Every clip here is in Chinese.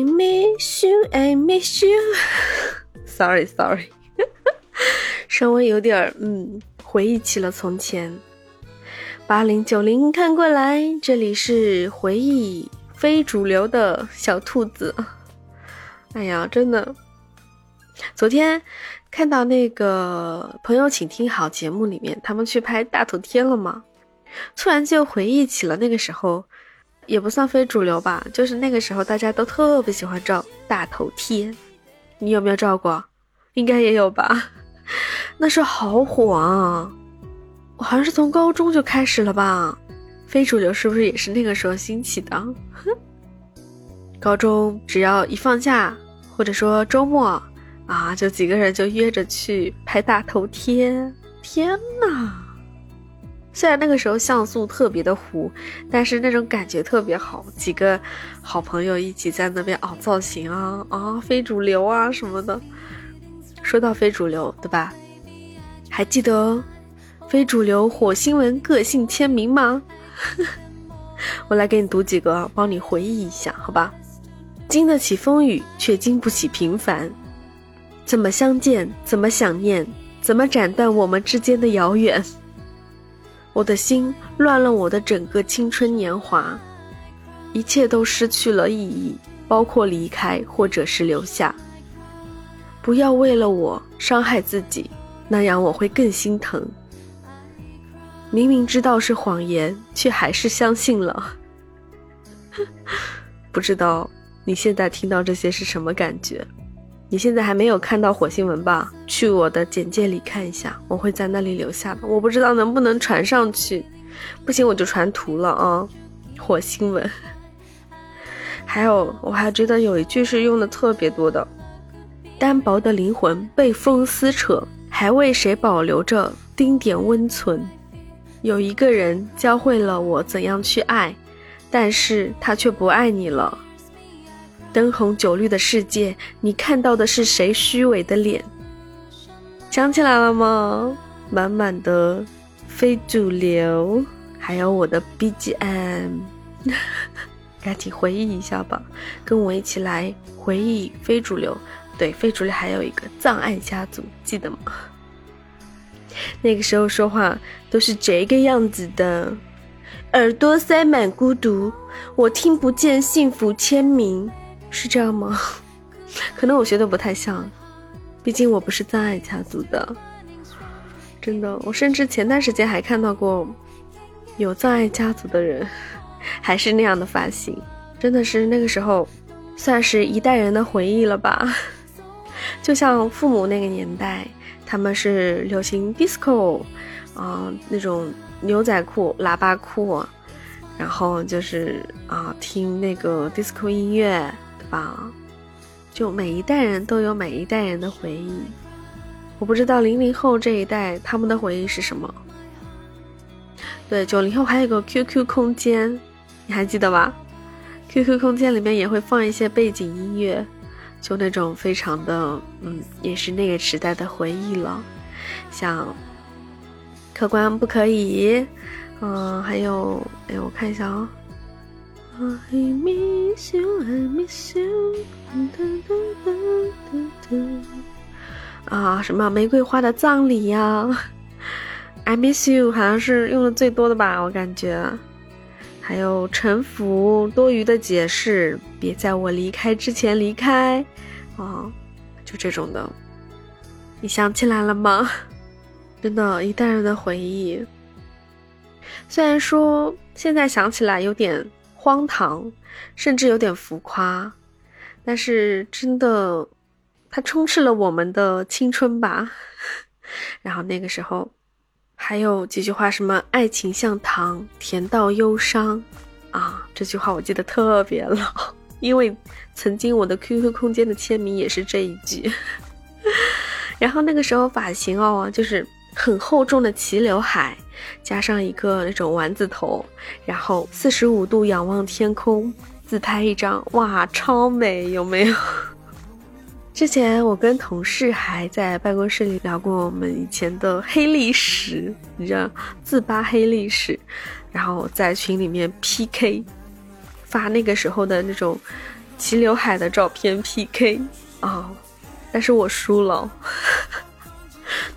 I miss you, I miss you. Sorry, sorry，稍微有点儿嗯，回忆起了从前。八零九零看过来，这里是回忆非主流的小兔子。哎呀，真的，昨天看到那个朋友，请听好节目里面，他们去拍大头贴了嘛，突然就回忆起了那个时候。也不算非主流吧，就是那个时候大家都特别喜欢照大头贴，你有没有照过？应该也有吧，那时候好火啊！我好像是从高中就开始了吧，非主流是不是也是那个时候兴起的？高中只要一放假或者说周末啊，就几个人就约着去拍大头贴，天呐！虽然那个时候像素特别的糊，但是那种感觉特别好。几个好朋友一起在那边凹造型啊啊，非主流啊什么的。说到非主流，对吧？还记得非主流火星文个性签名吗？我来给你读几个，帮你回忆一下，好吧？经得起风雨，却经不起平凡。怎么相见？怎么想念？怎么斩断我们之间的遥远？我的心乱了，我的整个青春年华，一切都失去了意义，包括离开或者是留下。不要为了我伤害自己，那样我会更心疼。明明知道是谎言，却还是相信了。不知道你现在听到这些是什么感觉？你现在还没有看到火星文吧？去我的简介里看一下，我会在那里留下的。我不知道能不能传上去，不行我就传图了啊！火星文。还有，我还觉得有一句是用的特别多的：单薄的灵魂被风撕扯，还为谁保留着丁点温存？有一个人教会了我怎样去爱，但是他却不爱你了。灯红酒绿的世界，你看到的是谁虚伪的脸？想起来了吗？满满的非主流，还有我的 BGM，赶紧回忆一下吧，跟我一起来回忆非主流。对，非主流还有一个葬爱家族，记得吗？那个时候说话都是这个样子的，耳朵塞满孤独，我听不见幸福签名。是这样吗？可能我学的不太像，毕竟我不是葬爱家族的。真的，我甚至前段时间还看到过有葬爱家族的人，还是那样的发型。真的是那个时候，算是一代人的回忆了吧？就像父母那个年代，他们是流行 disco，啊，那种牛仔裤、喇叭裤，然后就是啊，听那个 disco 音乐。吧，就每一代人都有每一代人的回忆。我不知道零零后这一代他们的回忆是什么。对，九零后还有个 QQ 空间，你还记得吧？QQ 空间里面也会放一些背景音乐，就那种非常的，嗯，也是那个时代的回忆了。像客官不可以，嗯，还有，哎，我看一下啊。I miss you, I miss you。啊，什么玫瑰花的葬礼呀？I miss you 好像是用的最多的吧，我感觉。还有臣服，多余的解释，别在我离开之前离开。啊，就这种的，你想起来了吗？真的，一代人的回忆。虽然说现在想起来有点。荒唐，甚至有点浮夸，但是真的，它充斥了我们的青春吧。然后那个时候，还有几句话，什么“爱情像糖，甜到忧伤”，啊，这句话我记得特别牢，因为曾经我的 QQ 空间的签名也是这一句。然后那个时候发型哦，就是很厚重的齐刘海。加上一个那种丸子头，然后四十五度仰望天空，自拍一张，哇，超美，有没有？之前我跟同事还在办公室里聊过我们以前的黑历史，你知道，自扒黑历史，然后在群里面 PK，发那个时候的那种齐刘海的照片 PK 啊，但是我输了。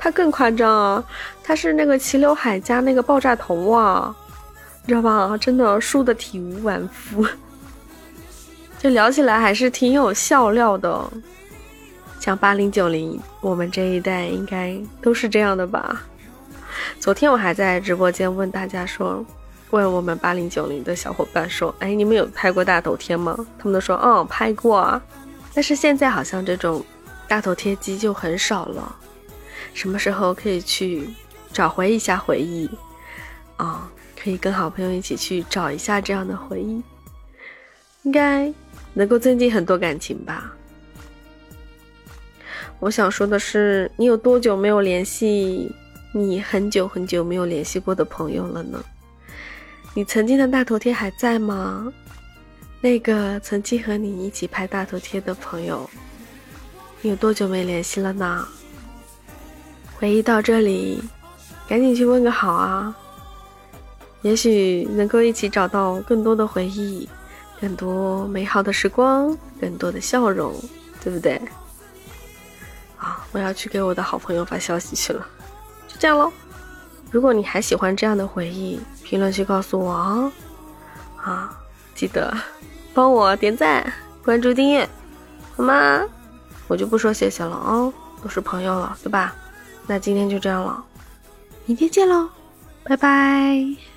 他更夸张啊，他是那个齐刘海加那个爆炸头啊，你知道吧？真的输的体无完肤。就聊起来还是挺有笑料的，像八零九零，我们这一代应该都是这样的吧？昨天我还在直播间问大家说，问我们八零九零的小伙伴说，哎，你们有拍过大头贴吗？他们都说，嗯，拍过。但是现在好像这种大头贴机就很少了。什么时候可以去找回一下回忆？啊，可以跟好朋友一起去找一下这样的回忆，应该。能够增进很多感情吧。我想说的是，你有多久没有联系你很久很久没有联系过的朋友了呢？你曾经的大头贴还在吗？那个曾经和你一起拍大头贴的朋友，你有多久没联系了呢？回忆到这里，赶紧去问个好啊！也许能够一起找到更多的回忆。更多美好的时光，更多的笑容，对不对？啊，我要去给我的好朋友发消息去了，就这样喽。如果你还喜欢这样的回忆，评论区告诉我哦。啊，记得帮我点赞、关注、订阅，好吗？我就不说谢谢了哦，都是朋友了，对吧？那今天就这样了，明天见喽，拜拜。